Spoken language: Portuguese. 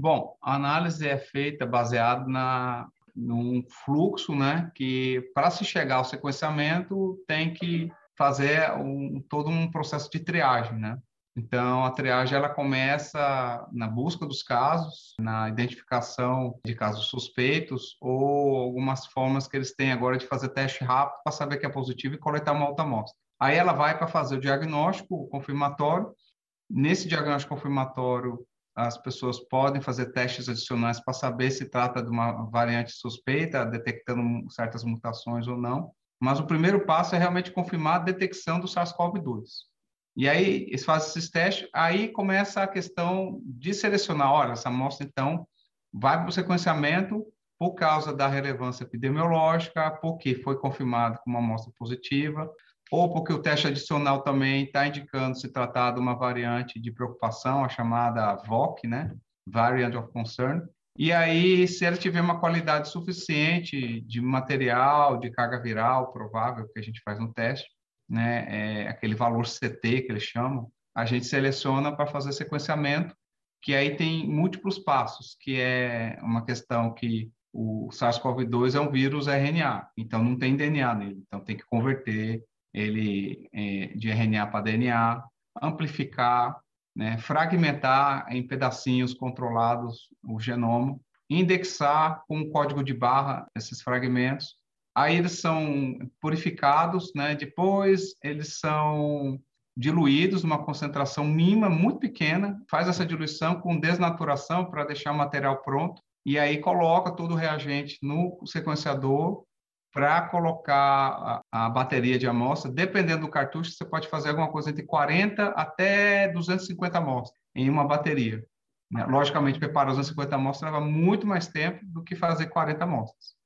Bom, a análise é feita baseada na num fluxo, né, que para se chegar ao sequenciamento tem que fazer um, todo um processo de triagem, né? Então, a triagem ela começa na busca dos casos, na identificação de casos suspeitos ou algumas formas que eles têm agora de fazer teste rápido para saber que é positivo e coletar uma alta amostra. Aí ela vai para fazer o diagnóstico confirmatório. Nesse diagnóstico confirmatório, as pessoas podem fazer testes adicionais para saber se trata de uma variante suspeita, detectando certas mutações ou não. Mas o primeiro passo é realmente confirmar a detecção do SARS-CoV-2. E aí, eles fazem esses testes, aí começa a questão de selecionar, olha, essa amostra, então, vai para o sequenciamento por causa da relevância epidemiológica, porque foi confirmado como uma amostra positiva, ou porque o teste adicional também está indicando se tratar de uma variante de preocupação, a chamada VOC, né? Variant of Concern. E aí, se ela tiver uma qualidade suficiente de material, de carga viral provável que a gente faz no teste, né, é aquele valor CT que eles chamam, a gente seleciona para fazer sequenciamento, que aí tem múltiplos passos, que é uma questão que o SARS-CoV-2 é um vírus RNA, então não tem DNA nele, então tem que converter ele é, de RNA para DNA, amplificar, né, fragmentar em pedacinhos controlados o genoma, indexar com um código de barra esses fragmentos aí eles são purificados, né? Depois eles são diluídos numa concentração mínima, muito pequena, faz essa diluição com desnaturação para deixar o material pronto e aí coloca todo o reagente no sequenciador para colocar a, a, bateria de amostra. Dependendo do cartucho, você pode fazer alguma coisa entre 40 até 250 amostras em uma bateria. Né? Logicamente, preparar 250 amostras leva muito mais tempo do que fazer 40 amostras.